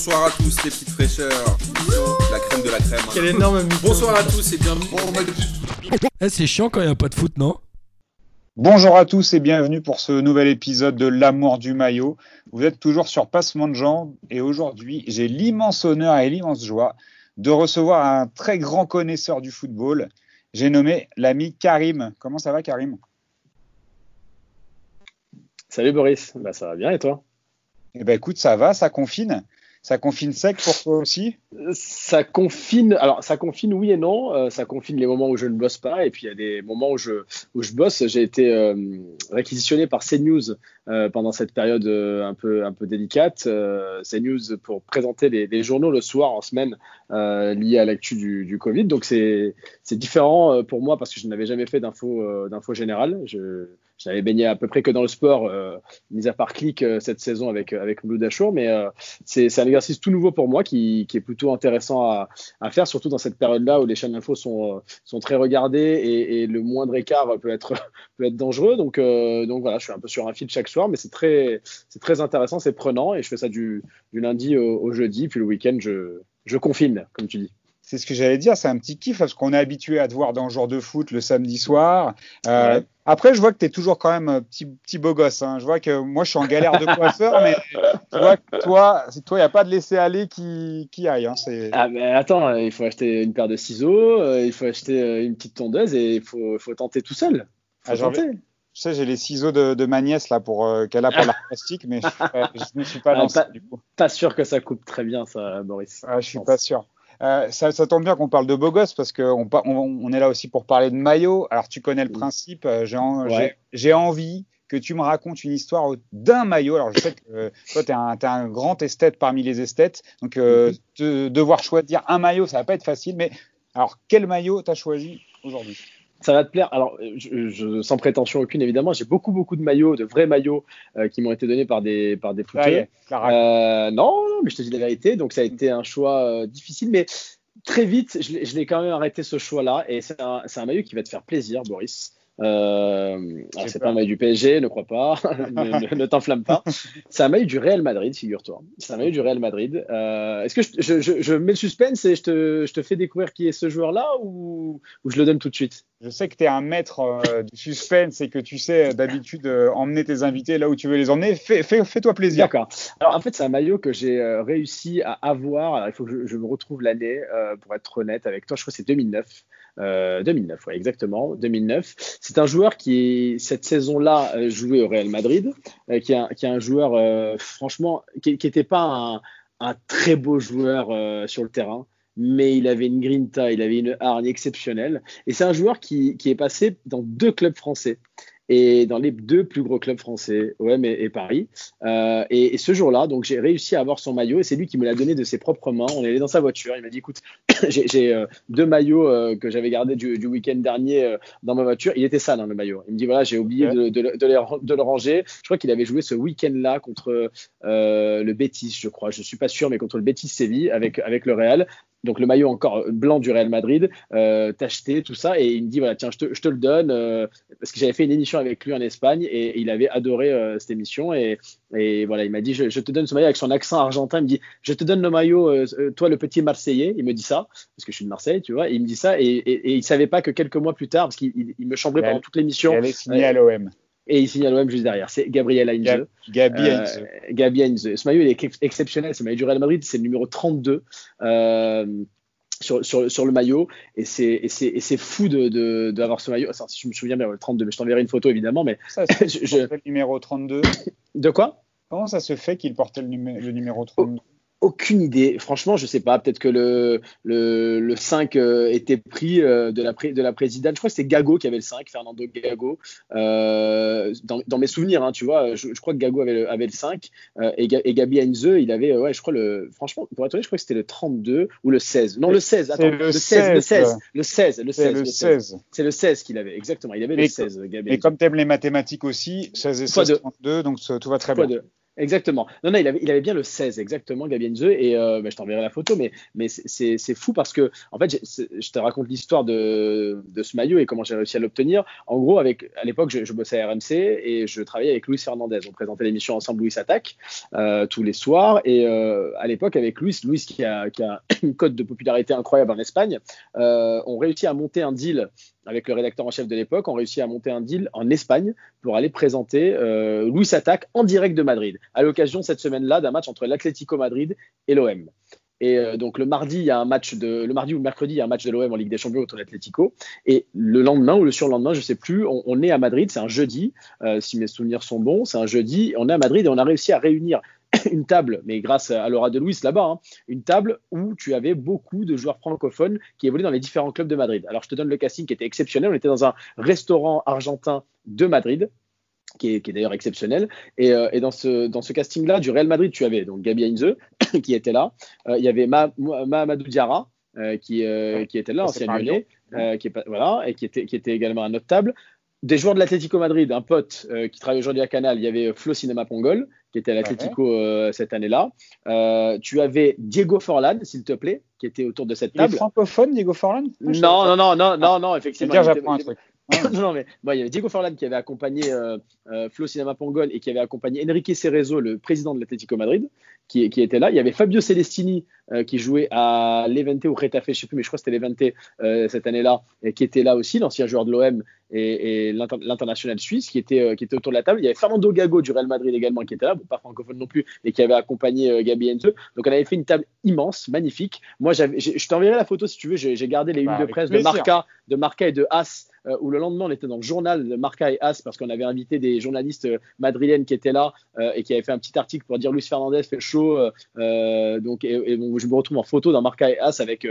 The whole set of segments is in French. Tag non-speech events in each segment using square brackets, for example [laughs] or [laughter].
bonsoir à tous les petites fraîcheurs. La crème de la crème. Quel énorme mytho. Bonsoir à tous et bienvenue. Eh, c'est chiant quand il n'y a pas de foot, non? Bonjour à tous et bienvenue pour ce nouvel épisode de L'amour du maillot. Vous êtes toujours sur Passement de Jambes et aujourd'hui j'ai l'immense honneur et l'immense joie de recevoir un très grand connaisseur du football. J'ai nommé l'ami Karim. Comment ça va Karim? Salut Boris, bah, ça va bien et toi? Eh ben écoute, ça va, ça confine. Ça confine sec pour toi aussi? Ça confine, alors ça confine oui et non. Euh, ça confine les moments où je ne bosse pas et puis il y a des moments où je, où je bosse. J'ai été euh, réquisitionné par CNews euh, pendant cette période euh, un, peu, un peu délicate. CNews pour présenter les, journaux le soir en semaine liés à l'actu du, du Covid. Donc c'est différent pour moi parce que je n'avais jamais fait d'info générale. Je n'avais baigné à peu près que dans le sport, euh, mis à part clic euh, cette saison avec, avec Blue Dashour, mais euh, c'est un exercice tout nouveau pour moi qui, est plutôt intéressant à, faire, surtout dans cette période-là où les chaînes d'info sont, euh, sont très regardées et, le moindre écart peut être, [laughs] peut être dangereux. Donc, euh, donc voilà, je suis un peu sur un fil chaque soir, mais c'est très, très intéressant, c'est prenant et je fais ça du, du lundi au, au jeudi, puis le week-end, je, je confine, comme tu dis. C'est ce que j'allais dire, c'est un petit kiff parce qu'on est habitué à te voir dans le genre de foot le samedi soir. Euh, Ouais. Après, je vois que tu es toujours quand même un petit, petit beau gosse. hein. Je vois que moi, je suis en galère de coiffeur, mais je vois que toi, il n'y a pas de laisser-aller qui, qui aille. hein. Ah mais attends, euh, il faut acheter une paire de ciseaux, euh, il faut acheter euh, une petite tondeuse et il faut, faut tenter tout seul. Faut Ah, tenter. Tu sais, j'ai les ciseaux de, de ma nièce là pour euh, qu'elle a pour l'art plastique, mais je ne suis pas, je suis pas lancé pas- du coup. Pas sûr que ça coupe très bien ça, Boris. Ah, je suis pas sûr. Euh, ça, ça tombe bien qu'on parle de beau gosse parce qu'on on, on est là aussi pour parler de maillot. Alors tu connais le principe. euh, J'ai en- Ouais. envie que tu me racontes une histoire d'un maillot. Alors je sais que euh, toi tu es, un grand esthète parmi les esthètes, donc euh, Mhm. de- devoir choisir un maillot, ça va pas être facile. Mais alors quel maillot t'as choisi aujourd'hui? Ça va te plaire. Alors, je, je- sans prétention aucune, évidemment, j'ai beaucoup, beaucoup de maillots, de vrais maillots euh, qui m'ont été donnés par des, par des. Euh, non, non, mais je te dis la vérité. Donc, ça a été un choix euh, difficile, mais très vite, je l'ai quand même arrêté ce choix-là. Et c'est un, c'est un maillot qui va te faire plaisir, Boris. Euh, alors, J'ai c'est pas un maillot du PSG, ne crois pas, [laughs] ne, ne- ne t'enflamme pas. C'est un maillot du Real Madrid, figure-toi. C'est un maillot du Real Madrid. Euh, Est-ce que je, je- je- je mets le suspense et je te, je te fais découvrir qui est ce joueur-là ou, ou je le donne tout de suite? Je sais que tu es un maître euh, du suspense et que tu sais d'habitude emmener tes invités là où tu veux les emmener. Fais- fais- Fais-toi plaisir. D'accord. Alors en fait, c'est un maillot que j'ai réussi à avoir. Alors, il faut que je, me retrouve l'année pour être honnête avec toi. Je crois que c'est 2009. Euh, 2009, ouais, exactement. 2009. C'est un joueur qui, cette saison-là, euh, jouait au Real Madrid, euh, qui, est un, joueur, euh, franchement, qui n'était pas un, très beau joueur euh, sur le terrain. Mais il avait une grinta, il avait une hargne exceptionnelle. Et c'est un joueur qui, qui est passé dans deux clubs français et dans les deux plus gros clubs français, OM et, et Paris. Euh, et, et ce jour-là, donc j'ai réussi à avoir son maillot et c'est lui qui me l'a donné de ses propres mains. On est allé dans sa voiture. Il m'a dit écoute, [coughs] j'ai euh, deux maillots euh, que j'avais gardés du, du week-end dernier dans ma voiture. Il était sale, hein, le maillot. Il me dit voilà, j'ai oublié Ouais. de, de le- de le- de le ranger. Je crois qu'il avait joué ce week-end-là contre le Betis, je crois. Je suis pas sûr, mais contre le Betis Séville avec, avec le Real. Donc le maillot encore blanc du Real Madrid, euh, t'acheter tout ça et il me dit voilà tiens je te, je te le donne euh, parce que j'avais fait une émission avec lui en Espagne et il avait adoré euh, cette émission et, et voilà il m'a dit je, je te donne ce maillot avec son accent argentin il me dit je te donne le maillot euh, euh, toi le petit Marseillais il me dit ça parce que je suis de Marseille tu vois et il me dit ça et, et, et il savait pas que quelques mois plus tard parce qu'il il- il me chambrait Et pendant toute l'émission est signée Ouais. à l'OM. Et il signe à l'OM juste derrière c'est Gabriel Heinze Gab- Gabi euh, Heinze. Gabi Heinze. Ce maillot il est ex- exceptionnel. Ce maillot du Real Madrid, c'est le numéro 32 euh, sur, sur, sur le maillot. Et c'est fou de- de- d'avoir ce maillot. Enfin, si je me souviens bien, le 32, mais je t'enverrai une photo évidemment. Mais Ça, [laughs] je- je- le numéro 32. de quoi? Comment ça se fait qu'il portait le, numé- le numéro 32 Aucune idée. Franchement, je sais pas. Peut-être que le, le, le 5 euh, était pris euh, de, la pré- de la présidente. Je crois que c'était Gago qui avait le 5, Fernando Gago. Euh, dans, dans mes souvenirs, hein, tu vois, je, je crois que Gago avait le, avait le 5 euh, et, et Gabi Heinze, il avait, ouais, je crois, le, franchement, pour être honnête, je crois que c'était le 32 ou le 16. Non, le 16. Attends, le le 16, le 16. 16, le 16, le C'est 16. le le 16. 16. C'est le 16 qu'il avait, exactement. Il avait Mais le 16, Gabi Et comme tu aimes les mathématiques aussi, 16 et Fois 16, deux. 32, donc tout va très bien. Exactement. Non, non, il avait, bien le 16, exactement, Gabi Heinze. Et euh, bah, je t'enverrai la photo, mais, c'est fou parce que, en fait, je te raconte l'histoire de, ce maillot et comment j'ai réussi à l'obtenir. En gros, à l'époque, je, je bossais à RMC et je travaillais avec Luis Fernandez. On présentait l'émission ensemble, Louis Attaque, euh, tous les soirs. Et euh, à l'époque, avec Luis, Luis qui a, qui a [coughs] une cote de popularité incroyable en Espagne, on réussit à monter un deal avec le rédacteur en chef de l'époque, on réussit à monter un deal en Espagne pour aller présenter euh, Luis Attaque en direct de Madrid, à l'occasion cette semaine-là d'un match entre l'Atlético Madrid et l'OM. Et euh, donc le mardi, il y a un match de le mardi ou le mercredi, il y a un match de l'OM en Ligue des Champions contre l'Atlético. Et le lendemain ou le surlendemain, je sais plus, on, on est à Madrid, c'est un jeudi, euh, si mes souvenirs sont bons, c'est un jeudi. On est à Madrid et on a réussi à réunir [laughs] une table, mais grâce à Laura de Luis là-bas, hein, une table où tu avais beaucoup de joueurs francophones qui évoluaient dans les différents clubs de Madrid. Alors je te donne le casting qui était exceptionnel. On était dans un restaurant argentin de Madrid qui est, qui est d'ailleurs exceptionnel. Et, euh, et dans ce, dans ce casting-là, du Real Madrid, tu avais donc Gabi Heinze [coughs] qui était là. Euh, il y avait Ma- Ma- Mahamadou Diarra euh, qui, qui était là, ancien lyonnais, qui est voilà, et qui était, qui était également à notre table. Des joueurs de l'Atlético Madrid, un pote euh, qui travaille aujourd'hui à Canal, il y avait Flo Cinema Pongol, qui était à l'Atlético euh, cette année-là. Euh, tu avais Diego Forlan, s'il te plaît, qui était autour de cette Il est table. francophone, Diego Forlan Non, non, non, non, non, non, effectivement. dire, j'apprends un truc. [laughs] non, non, mais bon, il y avait Diego Forlan qui avait accompagné euh, euh, Flo Cinema Pongol et qui avait accompagné Enrique Cerezo, le président de l'Atlético Madrid, qui, qui était là. Il y avait Fabio Celestini euh, qui jouait à Levante ou Retafe, je sais plus, mais je crois que c'était Levante cette année-là, et qui était là aussi, l'ancien joueur de l'OM et, et l'inter- l'international suisse qui était, qui était autour de la table. Il y avait Fernando Gago du Real Madrid également qui était là, bon, pas francophone non plus, mais qui avait accompagné Gabi Heinze. Donc on avait fait une table immense, magnifique. Moi, je t'enverrai la photo si tu veux. J'ai gardé les Bah, unes de presse de. Marca, de Marca et de As euh, où le lendemain on était dans le journal de Marca et As parce qu'on avait invité des journalistes euh, madrilènes qui étaient là euh, et qui avaient fait un petit article pour dire Luis Fernandez fait chaud. euh, donc et, je me retrouve en photo dans Marca et As avec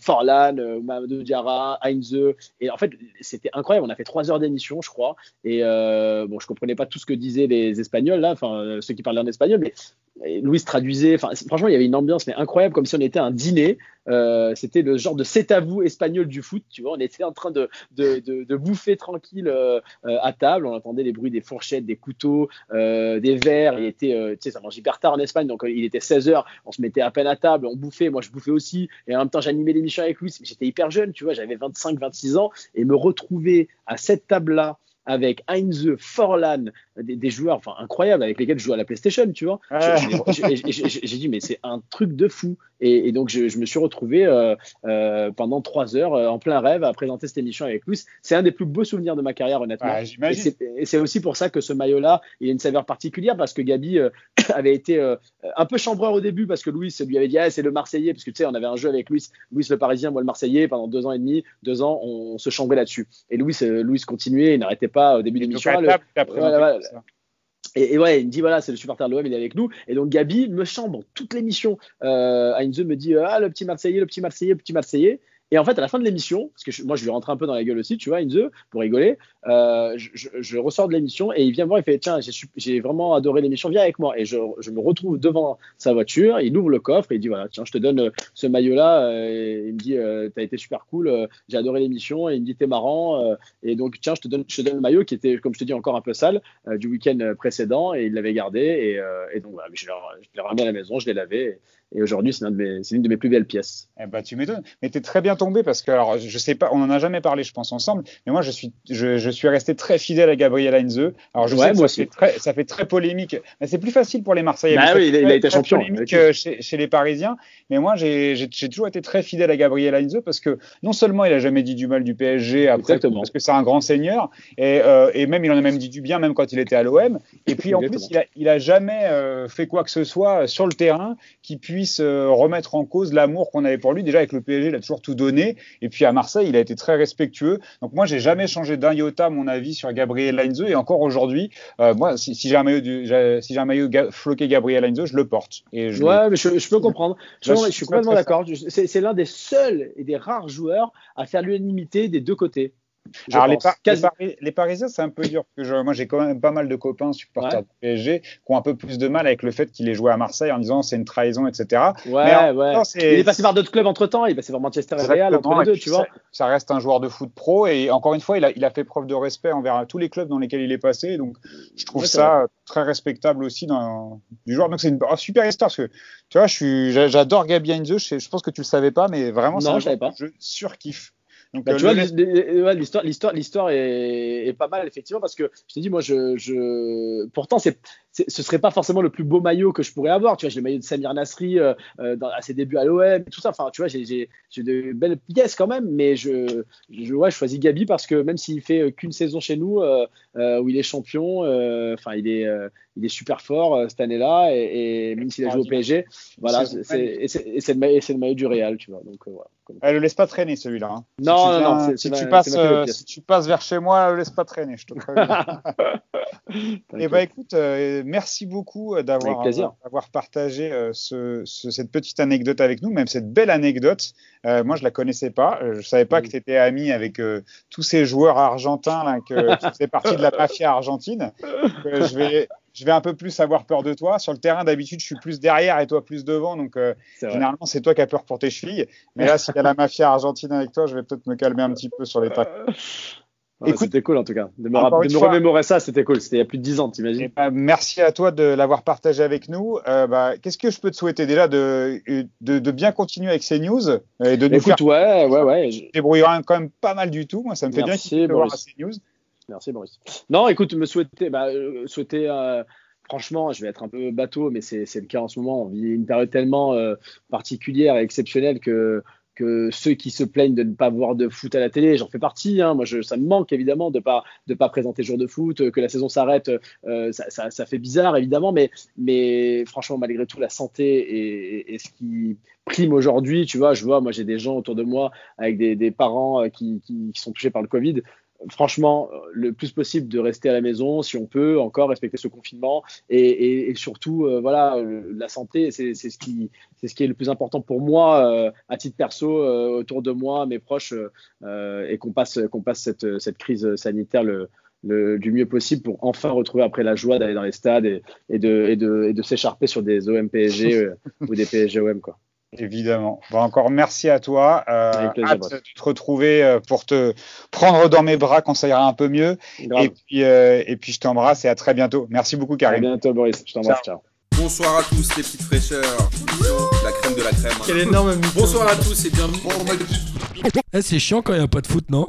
Forlan, Mamadou Diarra, Heinze et en fait c'était incroyable. On a fait trois heures d'émission je crois et bon je comprenais pas tout ce que disaient les Espagnols là, enfin ceux qui parlaient en espagnol mais Louis traduisait, franchement il y avait une ambiance mais incroyable comme si on était à un dîner. Euh, c'était le genre de c'est à vous espagnol du foot, tu vois. On était en train de, bouffer tranquille euh, euh, à table. On entendait les bruits des fourchettes, des couteaux, des verres. Il était, tu sais, ça mange hyper tard en Espagne, donc il était 16 h On se mettait à peine à table, on bouffait. Moi je bouffais aussi, et en même temps j'animais l'émission avec Louis. J'étais hyper jeune, tu vois. J'avais 25, 26 ans et me retrouver à cette table-là avec Heinze, Forlan, des, des joueurs enfin incroyables avec lesquels je joue à la PlayStation, tu vois. Je- j'ai- dit mais c'est un truc de fou et, et donc je, je me suis retrouvé euh, euh, pendant trois heures euh, en plein rêve à présenter cette émission avec Luis. C'est un des plus beaux souvenirs de ma carrière honnêtement. Ouais, et c'est- aussi pour ça que ce maillot-là, il a une saveur particulière parce que Gabi euh, [coughs] avait été un peu chambreur au début parce que Louis lui avait dit ah, c'est le Marseillais parce que tu sais on avait un jeu avec Louis, Louis le Parisien, moi le Marseillais pendant deux ans et demi, deux ans on, se chambrait là-dessus. Et Louis, Louis continuait, il n'arrêtait pas au début de l'émission. et, et ouais, il me dit voilà, c'est le supporter de l'OM, il est avec nous. Et donc Gabi me chambre toute l'émission. Euh, Heinze me dit ah le petit Marseillais, le petit Marseillais, le petit Marseillais. Et en fait, à la fin de l'émission, parce que moi je lui rentre un peu dans la gueule aussi, tu vois, Heinze, pour rigoler, euh, je, ressors de l'émission et il vient me voir, il fait tiens, j'ai vraiment adoré l'émission, viens avec moi. Et je, me retrouve devant sa voiture, il ouvre le coffre et il dit voilà, tiens, je te donne euh, ce maillot-là. euh, il me dit t'as été super cool, j'ai adoré l'émission. Et il me dit t'es marrant. et donc tiens, je te donne, je le maillot qui était, comme je te dis, encore un peu sale du week-end précédent et il l'avait gardé. Et, donc voilà, je l'ai ramené à la maison, je l'ai lavé. Et, aujourd'hui, c'est c'est l'une de mes plus belles pièces. Eh ben, tu m'étonnes. Mais tu es très bien tombé parce que, alors, je sais pas, on en a jamais parlé, je pense, ensemble, mais moi, je suis, je, je suis resté très fidèle à Gabriel Heinze. Alors, je Ouais, sais que moi ça aussi. fait, très, ça fait très polémique, mais c'est plus facile pour les Marseillais. Bah oui, il a- il a très- été champion, polémique, euh, chez, chez les Parisiens. Mais moi, j'ai toujours été très fidèle à Gabriel Heinze parce que non seulement il a jamais dit du mal du PSG après, Exactement. parce que c'est un grand seigneur, et, euh, et même il en a même dit du bien, même quand il était à l'OM. Et puis, en plus, il a, il a jamais euh, fait quoi que ce soit sur le terrain qui puisse euh, remettre en cause l'amour qu'on avait pour lui. Déjà avec le PSG, il a toujours tout donné. Et puis à Marseille, il a été très respectueux. Donc moi, j'ai jamais changé d'un iota mon avis sur Gabriel Heinze. Et encore aujourd'hui, euh, moi, si, si j'ai un maillot, du, si j'ai un maillot ga- floqué Gabriel Heinze, je le porte. Et je le- Ouais, mais je, je peux comprendre. [laughs] Je, Là, je je suis complètement d'accord. C'est l'un des seuls et des rares joueurs à faire l'unanimité des deux côtés. Je Alors, les, les Parisiens, c'est un peu dur. Parce que je- moi, j'ai quand même pas mal de copains supporters Ouais. du PSG qui ont un peu plus de mal avec le fait qu'il ait joué à Marseille en disant c'est une trahison, etc. Ouais, Mais ouais. temps, Il est passé par d'autres clubs entre temps. Il est passé par Manchester et Real entre les deux, tu vois. Ça, ça reste un joueur de foot pro et encore une fois, il a, il a fait preuve de respect envers tous les clubs dans lesquels il est passé. Donc, je trouve Ouais, ça très respectable aussi dans, du joueur. Donc, c'est une oh, super histoire parce que tu vois, j'adore Gabi Heinze. Je, je pense que tu le savais pas, mais vraiment, c'est un je je surkiffe. Donc, Bah, euh, tu vois, l'histoire, l'histoire, l'histoire est, est pas mal effectivement parce que je te dis, moi, je, je... pourtant, c'est- ce serait pas forcément le plus beau maillot que je pourrais avoir. Tu vois, j'ai le maillot de Samir Nasri euh, euh, dans, à ses débuts à l'OM, tout ça. Enfin, tu vois, j'ai, de belles pièces quand même, mais je, je, ouais, je choisis Gabi parce que même s'il fait euh, qu'une saison chez nous euh, euh, où il est champion, enfin, il est, il est super fort cette année-là et, et même s'il a joué au PSG, voilà, et c'est, et le, et le maillot du Real, tu vois. Donc, voilà. Elle le laisse pas traîner celui-là. hein. Non, tu non, viens- non, si, tu passes, euh, si tu passes vers chez moi, le laisse pas traîner, je te préviens. [laughs] Eh ben, écoute, euh, merci beaucoup euh, d'avoir euh, d'avoir partagé euh, ce, ce- cette petite anecdote avec nous, même cette belle anecdote. Euh, moi, je la connaissais pas. Je savais pas que tu étais ami avec euh, tous ces joueurs argentins là, que [laughs] tu faisais partie de la mafia argentine. Euh, je vais je vais un peu plus avoir peur de toi. Sur le terrain, d'habitude, je suis plus derrière et toi plus devant. Donc, euh, généralement, c'est toi qui as peur pour tes chevilles. Mais là, s'il y a la mafia argentine avec toi, je vais peut-être me calmer un petit peu sur les tacles. [laughs] Ouais, Écoute- c'était cool en tout cas. De me, de remémorer ça, c'était cool. C'était il y a plus de 10 ans, t'imagines? ben, merci à toi de l'avoir partagé avec nous. Euh, bah, Qu'est-ce que je peux te souhaiter déjà de, de, de bien continuer avec ces news euh, et de nous Écoute, faire ouais, ouais, ouais. je- débrouiller quand même pas mal du tout. Moi, ça me fait bien de voir Boris. ces news. Merci, Boris. Non, écoute, me souhaiter, bah, euh, souhaiter, euh, franchement, je vais être un peu bateau, mais c'est c'est le cas en ce moment. On vit une période tellement euh, particulière et exceptionnelle que que ceux qui se plaignent de ne pas voir de foot à la télé, j'en fais partie. Hein. Moi, je, ça me manque évidemment de pas de pas présenter jour de foot, euh, que la saison s'arrête, euh, ça, ça, ça fait bizarre évidemment, mais mais franchement, malgré tout, la santé est, ce qui prime aujourd'hui. Tu vois, je vois, moi, j'ai des gens autour de moi avec des, des parents euh, qui, qui sont touchés par le Covid franchement, euh, le plus possible de rester à la maison, si on peut, encore respecter ce confinement, et, et- et surtout, euh, voilà, la santé, c'est ce qui, c'est ce qui est le plus important pour moi, euh, à titre perso, euh, autour de moi, mes proches, et qu'on passe, qu'on passe cette, cette crise sanitaire le, le- du mieux possible pour enfin retrouver après la joie d'aller dans les stades et, et de, s'écharper sur des OM PSG [laughs] ou des PSG OM quoi. Évidemment. Bon, encore merci à toi. Euh, Avec plaisir, hâte de te retrouver euh, pour te prendre dans mes bras quand ça ira un peu mieux. Grave. Et puis, euh, et puis, je t'embrasse et à très bientôt. Merci beaucoup, À Karim. bientôt Boris, je t'embrasse, ciao. Bonsoir à tous les petites fraîcheurs. La crème de la crème. Quel énorme mytho. Bonsoir à tous et bienvenue. Eh, c'est chiant quand il n'y a pas de foot, non?